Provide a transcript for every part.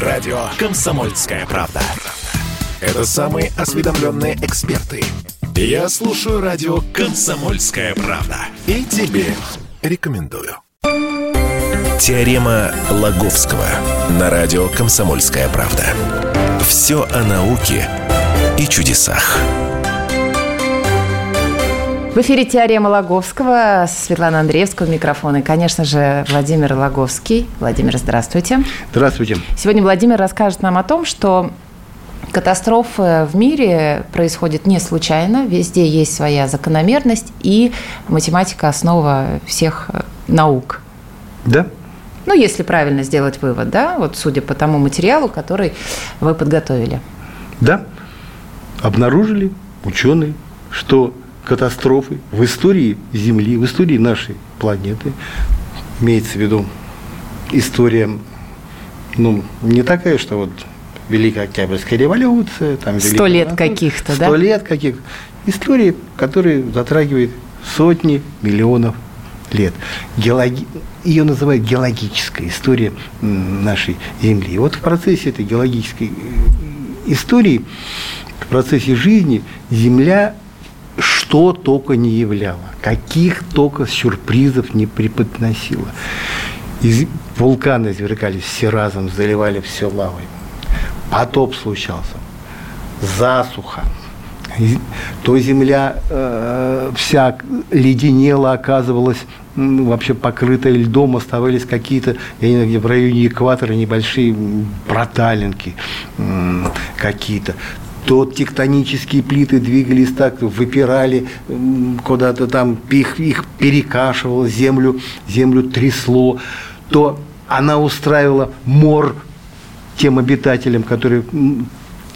Радио «Комсомольская правда». Это самые осведомленные эксперты. Я слушаю радио «Комсомольская правда». И тебе рекомендую. Теорема Лаговского на радио «Комсомольская правда». Все о науке и чудесах. В эфире «Теорема Логовского» Светлана Андреевского микрофон. И, конечно же, Владимир Логовский. Владимир, здравствуйте. Здравствуйте. Сегодня Владимир расскажет нам о том, что катастрофы в мире происходят не случайно. Везде есть своя закономерность, и математика – основа всех э, наук. Да? Ну, если правильно сделать вывод, да, вот судя по тому материалу, который вы подготовили. Да. Обнаружили ученые, что катастрофы в истории Земли, в истории нашей планеты, имеется в виду история, ну, не такая, что вот Великая Октябрьская революция, там Сто лет каких-то, да? Сто лет каких Истории, которые затрагивают сотни миллионов лет. Геологи... Ее называют геологическая история нашей Земли. И вот в процессе этой геологической э, истории, в процессе жизни Земля что только не являла, каких только сюрпризов не преподносила. Из, вулканы извергались все разом, заливали все лавой. Потоп случался, засуха, то земля э, вся леденела, оказывалась вообще покрытая льдом, оставались какие-то, я не знаю, где в районе экватора небольшие проталинки какие-то то тектонические плиты двигались так, выпирали куда-то там, их, их перекашивало, землю, землю трясло, то она устраивала мор тем обитателям, которые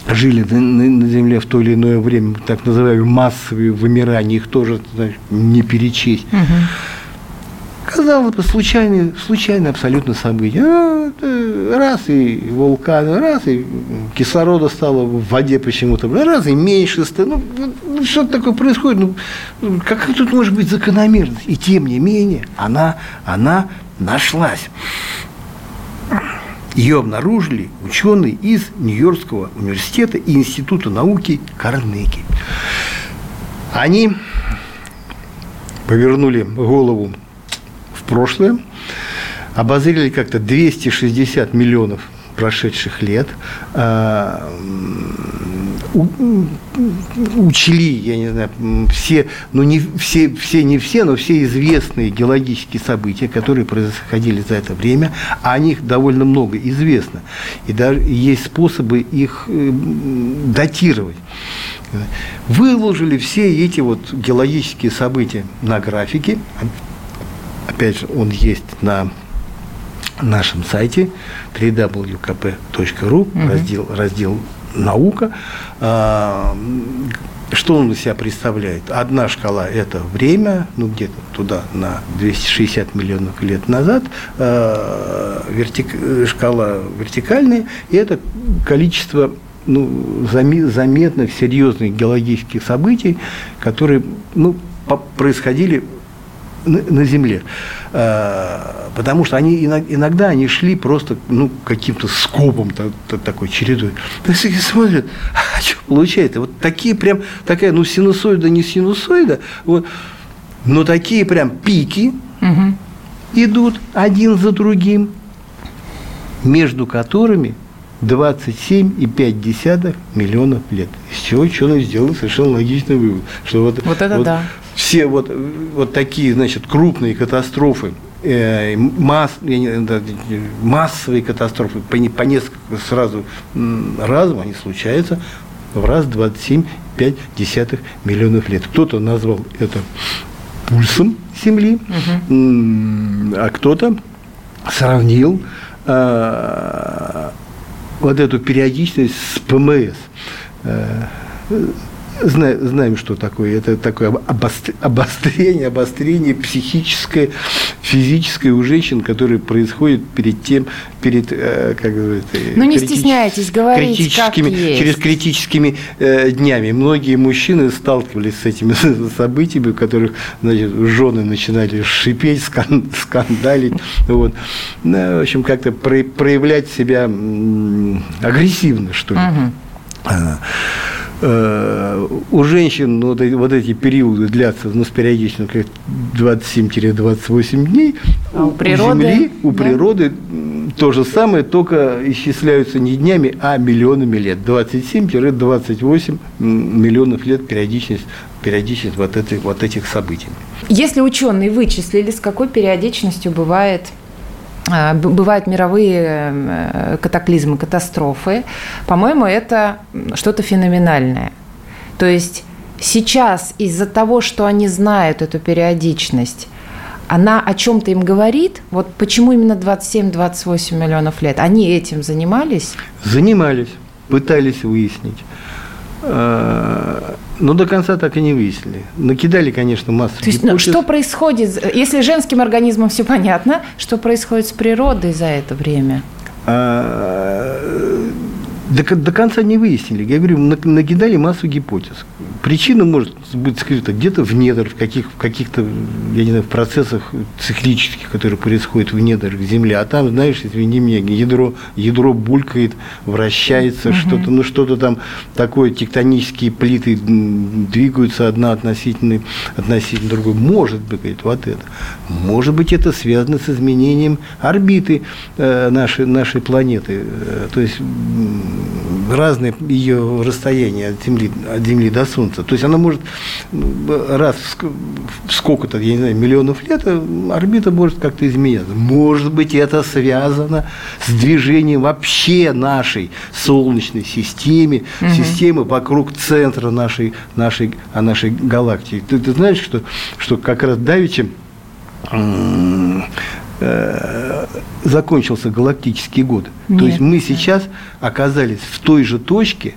жили на, на Земле в то или иное время, так называемые массовые вымирания, их тоже знаешь, не перечесть. Угу. Казалось бы, случайное, случайное абсолютно событие. А, раз и вулкан, раз и кислорода стало в воде почему-то, раз и меньше стало. Ну, ну что такое происходит? Ну, как тут может быть закономерность? И тем не менее, она, она нашлась. Ее обнаружили ученые из Нью-Йоркского университета и Института науки Карнеги. Они повернули голову прошлое, обозрели как-то 260 миллионов прошедших лет, а, учли, я не знаю, все, ну не все, все не все, но все известные геологические события, которые происходили за это время, а о них довольно много известно. И даже есть способы их э, датировать. Выложили все эти вот геологические события на графике, опять же, он есть на нашем сайте www.kp.ru, угу. раздел, раздел «Наука». А, что он из себя представляет? Одна шкала – это время, ну где-то туда на 260 миллионов лет назад, а, вертик, шкала вертикальная, и это количество ну, заметных, серьезных геологических событий, которые ну, происходили на, на земле. А, потому что они иногда они шли просто ну, каким-то скопом такой чередой. То есть смотрят, а что получается? Вот такие прям, такая, ну, синусоида, не синусоида, вот, но такие прям пики угу. идут один за другим, между которыми 27,5 миллионов лет. Из чего ученые сделали совершенно логичный вывод, что вот, вот это вот да. Все вот, вот такие, значит, крупные катастрофы, э, масс, я не, да, массовые катастрофы по, по несколько сразу разом они случаются в раз 27,5 миллионов лет. Кто-то назвал это пульсом Земли, угу. а кто-то сравнил э, вот эту периодичность с ПМС. Э, знаем, знаем, что такое. Это такое обострение, обострение психическое, физическое у женщин, которое происходит перед тем, перед, э, как говорится, Ну, не стесняйтесь говорить, критическими, как есть. через критическими э, днями. Многие мужчины сталкивались с этими событиями, в которых, значит, жены начинали шипеть, скан, скандалить, вот. Ну, в общем, как-то проявлять себя агрессивно, что ли. Угу. Э, у женщин ну, вот, вот эти периоды длятся ну, с периодичностью 27-28 дней. А у природы? Земли, у да? природы то же самое, только исчисляются не днями, а миллионами лет. 27-28 миллионов лет периодичность, периодичность вот, этих, вот этих событий. Если ученые вычислили, с какой периодичностью бывает бывают мировые э, катаклизмы, катастрофы, по-моему, это что-то феноменальное. То есть сейчас из-за того, что они знают эту периодичность, она о чем-то им говорит? Вот почему именно 27-28 миллионов лет? Они этим занимались? Занимались, пытались выяснить. Но до конца так и не выяснили. Накидали, конечно, массу То есть, ну, что происходит, если женским организмом все понятно, что происходит с природой за это время? А, до, до конца не выяснили. Я говорю, накидали массу гипотез. Причина может быть скрыта где-то в недр, в, каких, в каких-то, я не знаю, в процессах циклических, которые происходят в недрах Земли. А там, знаешь, извини меня, ядро, ядро булькает, вращается, угу. что-то, ну что-то там такое, тектонические плиты двигаются одна относительно, относительно другой. Может быть, говорит, вот это. Может быть, это связано с изменением орбиты э, нашей, нашей планеты. Э, то есть разные ее расстояния от Земли, от Земли до Солнца. То есть она может раз в сколько-то, я не знаю, миллионов лет, э, орбита может как-то изменяться. Может быть, это связано с движением вообще нашей Солнечной системы, угу. системы вокруг центра нашей, нашей, а нашей галактики. Ты, ты знаешь, что, что как раз Давичем Э, закончился галактический год. Нет, То есть мы нет. сейчас оказались в той же точке,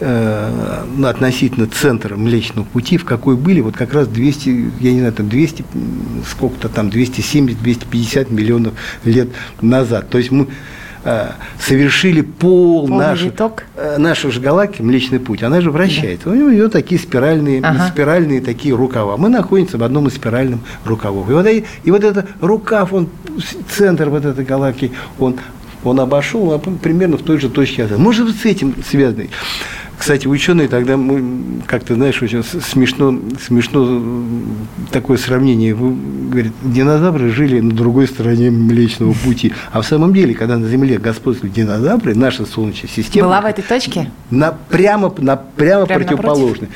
э, относительно центра Млечного Пути, в какой были вот как раз 200, я не знаю, там 200, сколько-то там, 270-250 миллионов лет назад. То есть мы совершили пол наших, э, наших же галактик, Млечный Путь, она же вращается. Да. У нее такие спиральные, ага. спиральные такие рукава. Мы находимся в одном из спиральных рукавов. И вот, и, и вот этот рукав, он, центр вот этой галактики, он он обошел а примерно в той же точке. Может быть, с этим связанный. Кстати, ученые тогда как-то, знаешь, очень смешно, смешно такое сравнение. Говорят, динозавры жили на другой стороне Млечного Пути. А в самом деле, когда на Земле господствуют динозавры, наша Солнечная система... Была в этой точке? На, прямо на, прямо, прямо противоположной.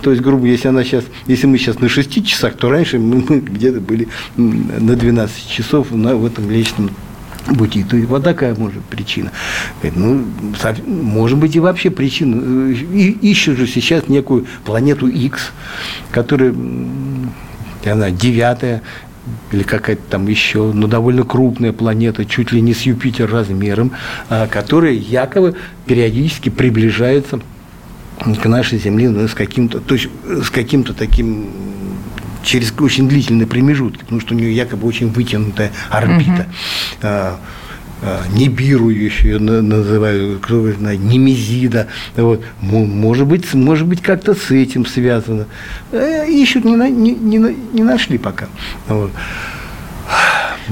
То есть, грубо если она сейчас, если мы сейчас на 6 часах, то раньше мы, мы где-то были на 12 часов на, в этом Млечном пути. То есть вот такая может причина. Ну, может быть и вообще причина. И, ищут же сейчас некую планету X, которая, я знаю, девятая, или какая-то там еще, но довольно крупная планета, чуть ли не с Юпитер размером, а, которая якобы периодически приближается к нашей Земле ну, с каким-то, то есть с каким-то таким через очень длительный промежуток, потому что у нее якобы очень вытянутая орбита. Угу. Нибиру еще ее называют, кто знает, Немезида. Вот. Может быть, может быть как-то с этим связано. Э, ищут, не, не, не, не нашли пока. Вот.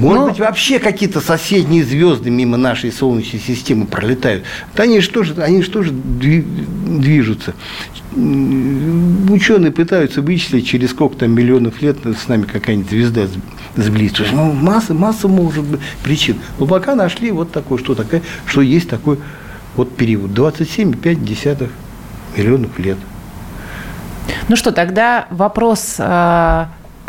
Может Но... быть, вообще какие-то соседние звезды мимо нашей Солнечной системы пролетают. Да они же тоже, они же тоже движутся. Ученые пытаются вычислить, через сколько там миллионов лет с нами какая-нибудь звезда сблизится. Ну, масса, масса может быть причин. Но пока нашли вот такое, что такое, что есть такой вот период. 27,5 миллионов лет. Ну что, тогда вопрос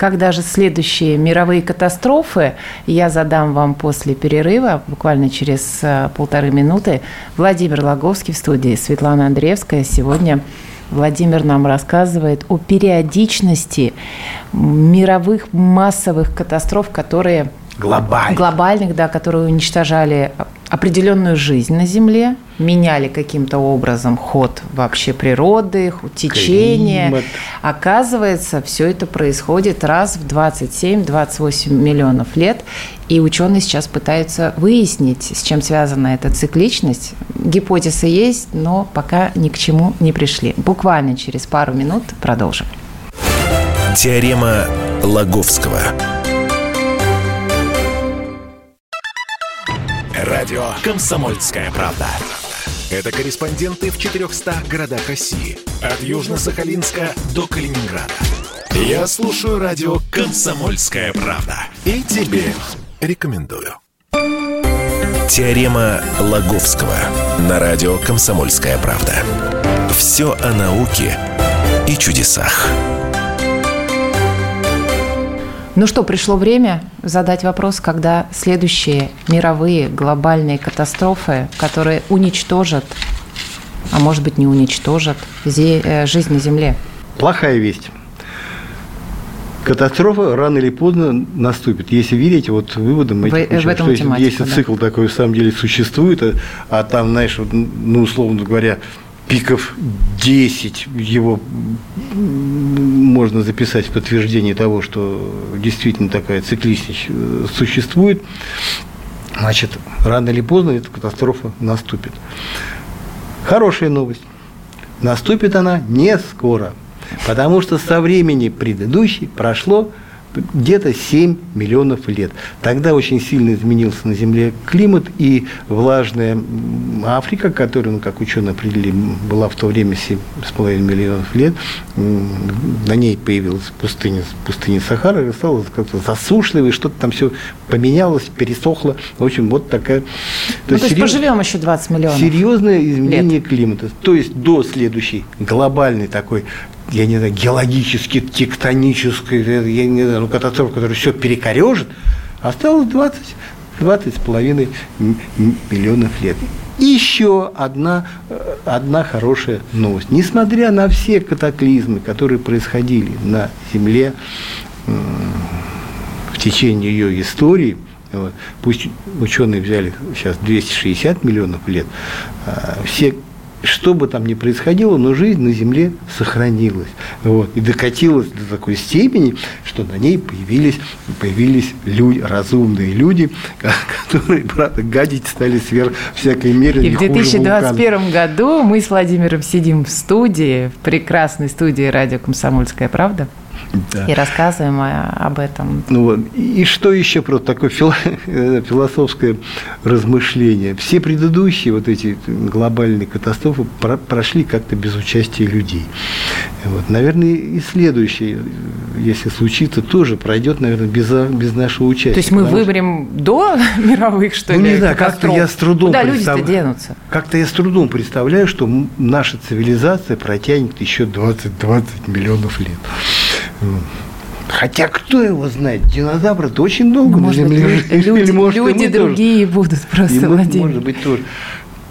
а, когда же следующие мировые катастрофы, я задам вам после перерыва, буквально через э, полторы минуты. Владимир Логовский в студии, Светлана Андреевская. Сегодня Владимир нам рассказывает о периодичности мировых массовых катастроф, которые глобальных, глобальных да, которые уничтожали определенную жизнь на Земле, меняли каким-то образом ход вообще природы, течение. Климат. Оказывается, все это происходит раз в 27-28 миллионов лет. И ученые сейчас пытаются выяснить, с чем связана эта цикличность. Гипотезы есть, но пока ни к чему не пришли. Буквально через пару минут продолжим. Теорема Лаговского. Радио «Комсомольская правда». Это корреспонденты в 400 городах России. От Южно-Сахалинска до Калининграда. Я слушаю радио «Комсомольская правда». И тебе рекомендую. Теорема Лаговского на радио «Комсомольская правда». Все о науке и чудесах. Ну что, пришло время задать вопрос, когда следующие мировые глобальные катастрофы, которые уничтожат, а может быть не уничтожат, э, жизнь на Земле. Плохая весть. Катастрофа рано или поздно наступит, если верить вот выводам этих в, в этом есть, если да. цикл такой в самом деле существует, а, а там, знаешь, вот, ну, условно говоря, пиков 10 его можно записать в подтверждение того, что действительно такая цикличность э, существует, значит, рано или поздно эта катастрофа наступит. Хорошая новость. Наступит она не скоро, потому что со времени предыдущей прошло где-то 7 миллионов лет. Тогда очень сильно изменился на Земле климат, и влажная Африка, которая, ну, как ученые определили, была в то время 7,5 миллионов лет, на ней появилась пустыня, пустыня Сахара, и стала как-то засушливой, что-то там все поменялось, пересохло. В общем, вот такая... То, ну, есть, то есть серьез... поживем еще 20 миллионов Серьезное изменение лет. климата. То есть до следующей глобальной такой я не знаю, геологически, тектонической, я не знаю, ну, катастрофа, которая все перекорежит, осталось 20, 20 с половиной миллионов лет. Еще одна, э, одна хорошая новость. Несмотря на все катаклизмы, которые происходили на Земле в течение ее истории, вот, пусть ученые взяли сейчас 260 миллионов лет, а все что бы там ни происходило, но жизнь на Земле сохранилась. Вот, и докатилась до такой степени, что на ней появились, появились люди, разумные люди, которые, правда, гадить стали сверх всякой меры. И в 2021 году мы с Владимиром сидим в студии, в прекрасной студии радио «Комсомольская правда», да. И рассказываем об этом. Ну, вот. И что еще просто такое философское размышление? Все предыдущие вот эти глобальные катастрофы прошли как-то без участия людей. Вот. Наверное, и следующее, если случится, тоже пройдет, наверное, без, без нашего участия. То есть мы выберем что... до мировых, что ну, ли, не знаю, как-то я с трудом Куда представ... люди денутся? Как-то я с трудом представляю, что наша цивилизация протянет еще 20-20 миллионов лет. Хотя кто его знает? Динозавры-то очень долго ну, на Земле быть, Люди, может, люди другие тоже. будут просто, и Владимир. Может быть, тоже.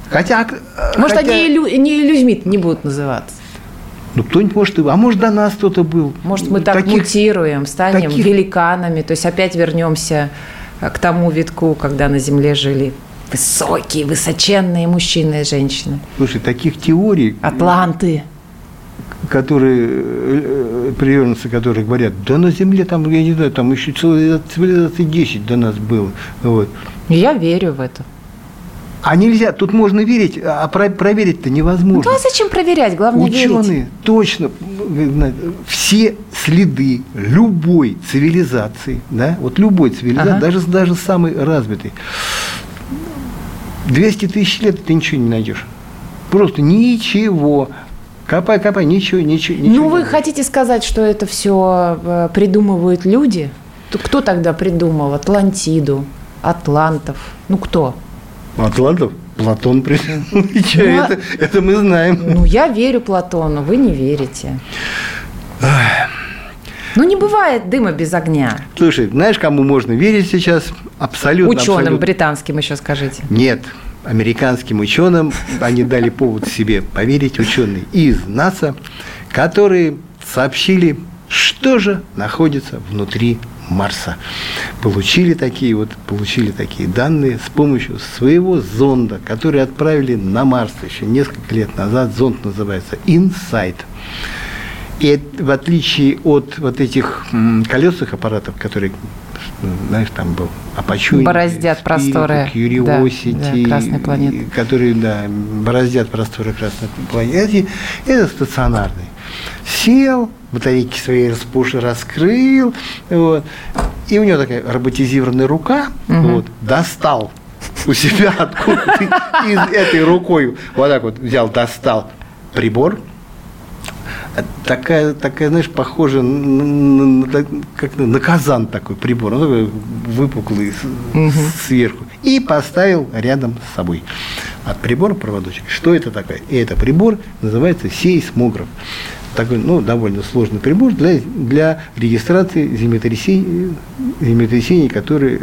Хотя, может, хотя... они лю, не людьми не будут называться. Ну, кто-нибудь может, а может, до нас кто-то был. Может, мы так таких, мутируем, станем таких... великанами, то есть опять вернемся к тому витку, когда на Земле жили высокие, высоченные мужчины и женщины. Слушай, таких теорий... Атланты которые, э, приверженцы, которые говорят, да на Земле там, я не знаю, там еще цивилизации 10 до нас было. Вот. Я верю в это. А нельзя, тут можно верить, а проверить-то невозможно. Ну а зачем проверять, главное Ученые верить. точно, все следы любой цивилизации, да, вот любой цивилизации, ага. даже, даже самой развитой, 200 тысяч лет ты ничего не найдешь. Просто ничего. Копай, копай, ничего, ничего. ничего ну, вы хотите сказать, что это все э, придумывают люди? Кто тогда придумал Атлантиду, Атлантов? Ну, кто? Атлантов? Платон придумал. Ну, это, это мы знаем. Ну, я верю Платону, вы не верите. Ну, не бывает дыма без огня. Слушай, знаешь, кому можно верить сейчас? Абсолютно. Ученым абсолютно. британским еще скажите. Нет, американским ученым, они дали повод себе поверить, ученые из НАСА, которые сообщили, что же находится внутри Марса. Получили такие вот, получили такие данные с помощью своего зонда, который отправили на Марс еще несколько лет назад. Зонд называется InSight. И в отличие от вот этих колесных аппаратов, которые знаешь, там был Апачуни, бороздят просторы Curiosity, да, да, планеты. которые, да, бороздят просторы Красной планеты. Это стационарный. Сел, батарейки свои распуши раскрыл, вот, и у него такая роботизированная рука, угу. вот, достал у себя откуда-то из этой рукой, вот так вот взял, достал прибор, такая, такая, знаешь, похожа на, на, как на казан такой прибор, он такой выпуклый угу. сверху, и поставил рядом с собой от прибора проводочек. Что это такое? И это прибор называется сейсмограф такой, ну, довольно сложный прибор для, для регистрации землетрясений, землетрясений, которые,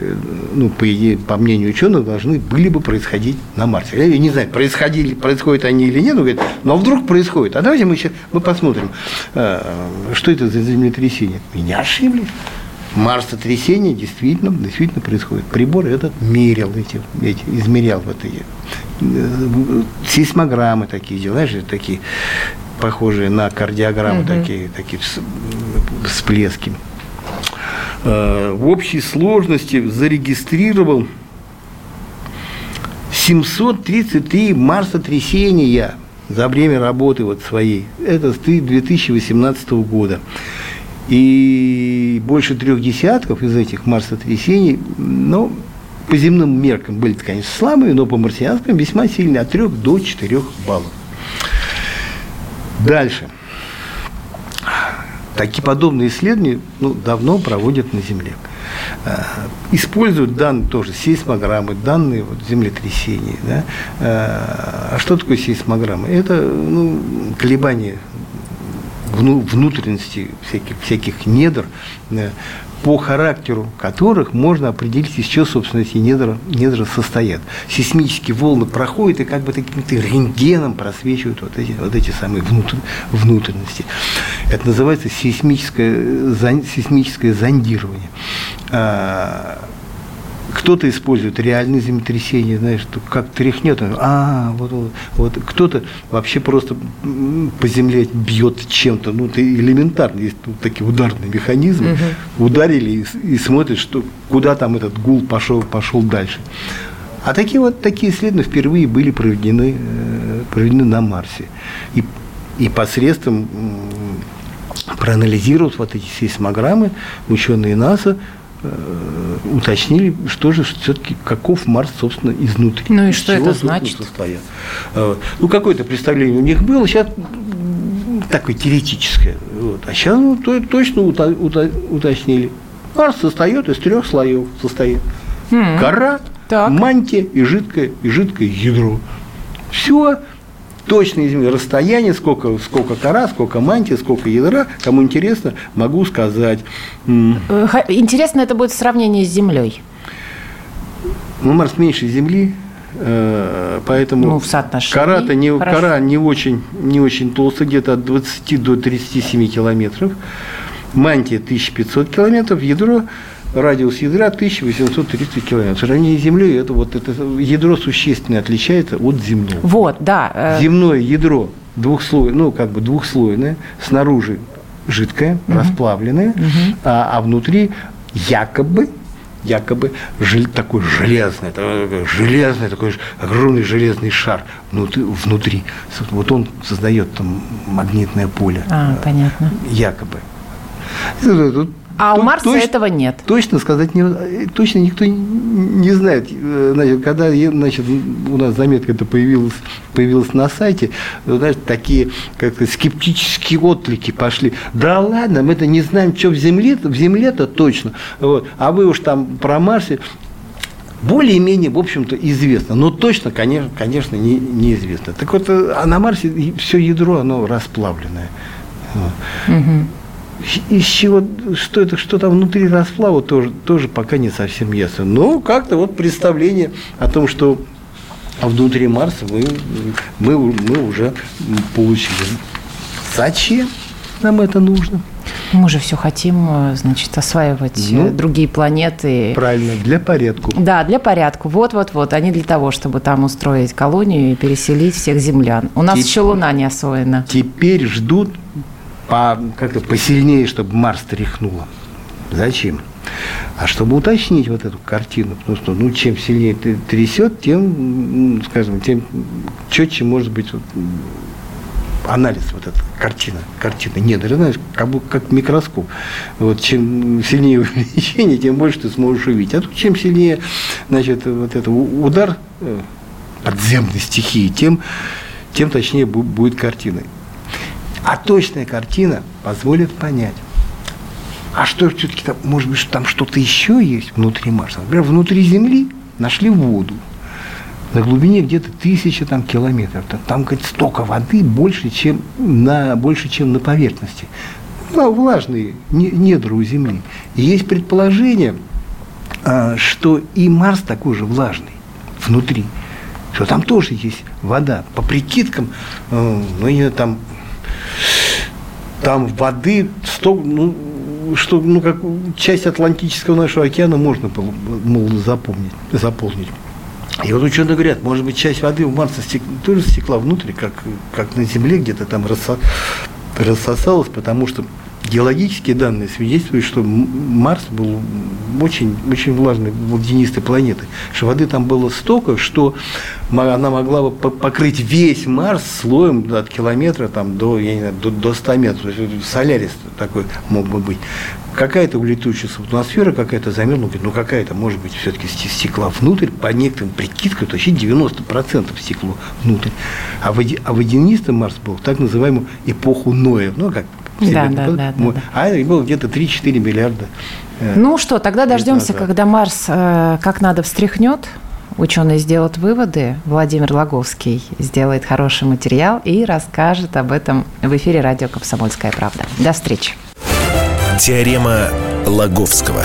ну, по идее, по мнению ученых, должны были бы происходить на Марсе. Я не знаю, происходили, происходят они или нет, но, говорит, но вдруг происходит. А давайте мы сейчас мы посмотрим, э, что это за землетрясение. И не ошиблись. Марсотрясение действительно, действительно происходит. Прибор этот мерил эти, эти измерял вот эти э, сейсмограммы такие, знаешь, такие похожие на кардиограммы, угу. такие, такие всплески. Э, в общей сложности зарегистрировал 733 марсотрясения за время работы вот своей. Это с 2018 года. И больше трех десятков из этих марсотрясений, ну, по земным меркам были, конечно, слабые, но по марсианским весьма сильные, от 3 до 4 баллов. Дальше. Такие подобные исследования ну, давно проводят на Земле. Э, используют данные тоже, сейсмограммы, данные вот, землетрясений. Да? Э, а что такое сейсмограмма? Это ну, колебания внутренности всяких, всяких недр, по характеру которых можно определить, из чего, собственно, эти недра, недра состоят. Сейсмические волны проходят и как бы таким-то рентгеном просвечивают вот эти, вот эти самые внутр, внутренности. Это называется сейсмическое, сейсмическое зондирование. Кто-то использует реальные землетрясения, знаешь, как тряхнет, а, вот, вот, вот. кто-то вообще просто по земле бьет чем-то, ну, это элементарно, есть вот такие ударные механизмы, угу. ударили и, и смотрят, что, куда там этот гул пошел, пошел дальше. А такие вот такие исследования впервые были проведены, э, проведены на Марсе. И, и посредством проанализировав вот эти сейсмограммы, ученые НАСА уточнили, что же все-таки, каков Марс, собственно, изнутри. Ну и что это значит? Состоят. Э, ну, какое-то представление у них было, сейчас такое теоретическое. Вот. А сейчас ну, то, точно уточнили. Марс состоит из трех слоев. Состоит mm-hmm. кора, так. мантия и жидкое, и жидкое ядро. Все точное земли, расстояние, сколько, сколько кора, сколько мантии, сколько ядра, кому интересно, могу сказать. Интересно это будет сравнение с Землей. Ну, Марс меньше Земли, э, поэтому ну, в кора-то не, кора не очень, не очень толстая, где-то от 20 до 37 километров. Мантия 1500 километров, ядро радиус ядра 1830 километров. В сравнении с Землей это, вот, это ядро существенно отличается от земного. Вот, да. Э, Земное ядро двухслойное, ну, как бы двухслойное, снаружи жидкое, угу. расплавленное, угу. а, а внутри якобы якобы жел, такой железный, такой, железный, такой огромный железный шар внутри, внутри. Вот он создает там магнитное поле. А, понятно. Якобы. Тут а у Марса точно, этого нет. Точно сказать не, точно никто не знает. Э, значит, когда значит, у нас заметка это появилась, появилась на сайте, ну, знаешь, такие как скептические отклики пошли. Да ладно, мы это не знаем, что в Земле, в Земле-то точно. Вот. А вы уж там про Марсе более-менее, в общем-то, известно. Но точно, конечно, конечно не, неизвестно. Так вот, э, а на Марсе все ядро, оно расплавленное. Угу из чего, что это, что там внутри расплава, тоже, тоже пока не совсем ясно. Но как-то вот представление о том, что внутри Марса мы, мы, мы уже получили. Зачем нам это нужно? Мы же все хотим, э, значит, осваивать ну, другие планеты. Правильно, для порядка. Да, для порядка. Вот-вот-вот. Они для того, чтобы там устроить колонию и переселить всех землян. У нас Теп... еще Луна не освоена. Теперь ждут по, как-то посильнее, чтобы Марс тряхнуло. Зачем? А чтобы уточнить вот эту картину, потому что ну, чем сильнее ты трясет, тем, скажем, тем четче может быть вот, анализ вот эта картина, картина недр, знаешь, как, как микроскоп. Вот чем сильнее увеличение, тем больше ты сможешь увидеть. А тут чем сильнее, значит, вот это удар э, подземной стихии, тем, тем точнее будет картина. А точная картина позволит понять, а что все-таки там, может быть, там что-то еще есть внутри Марса? Например, внутри Земли нашли воду. На глубине где-то тысяча там, километров. Там говорит, столько воды больше, чем на, больше, чем на поверхности. Ну, влажные недра у Земли. И есть предположение, а, что и Марс такой же влажный внутри. Что там тоже есть вода. По прикидкам, э, ну, там, там воды, столько, ну, что ну, как часть Атлантического нашего океана можно было запомнить, заполнить. И вот ученые говорят, может быть, часть воды у Марса стек, тоже стекла внутрь, как, как на Земле где-то там рассосалась, потому что геологические данные свидетельствуют, что Марс был очень, очень влажной, водянистой планетой. Что воды там было столько, что она могла бы покрыть весь Марс слоем от километра там, до, я не знаю, до, до 100 метров. Солярис такой мог бы быть. Какая-то улетучая атмосфера, какая-то замерзла, ну какая-то, может быть, все-таки стекла внутрь, по некоторым прикидкам, есть 90% стекло внутрь. А, води, а водянистый Марс был так называемую эпоху Ноя, ну как да, да, да, да, А это было где-то 3-4 миллиарда. Э, ну что, тогда дождемся, когда Марс э, как надо встряхнет, ученые сделают выводы, Владимир Логовский сделает хороший материал и расскажет об этом в эфире радио «Комсомольская правда». До встречи. Теорема Лаговского.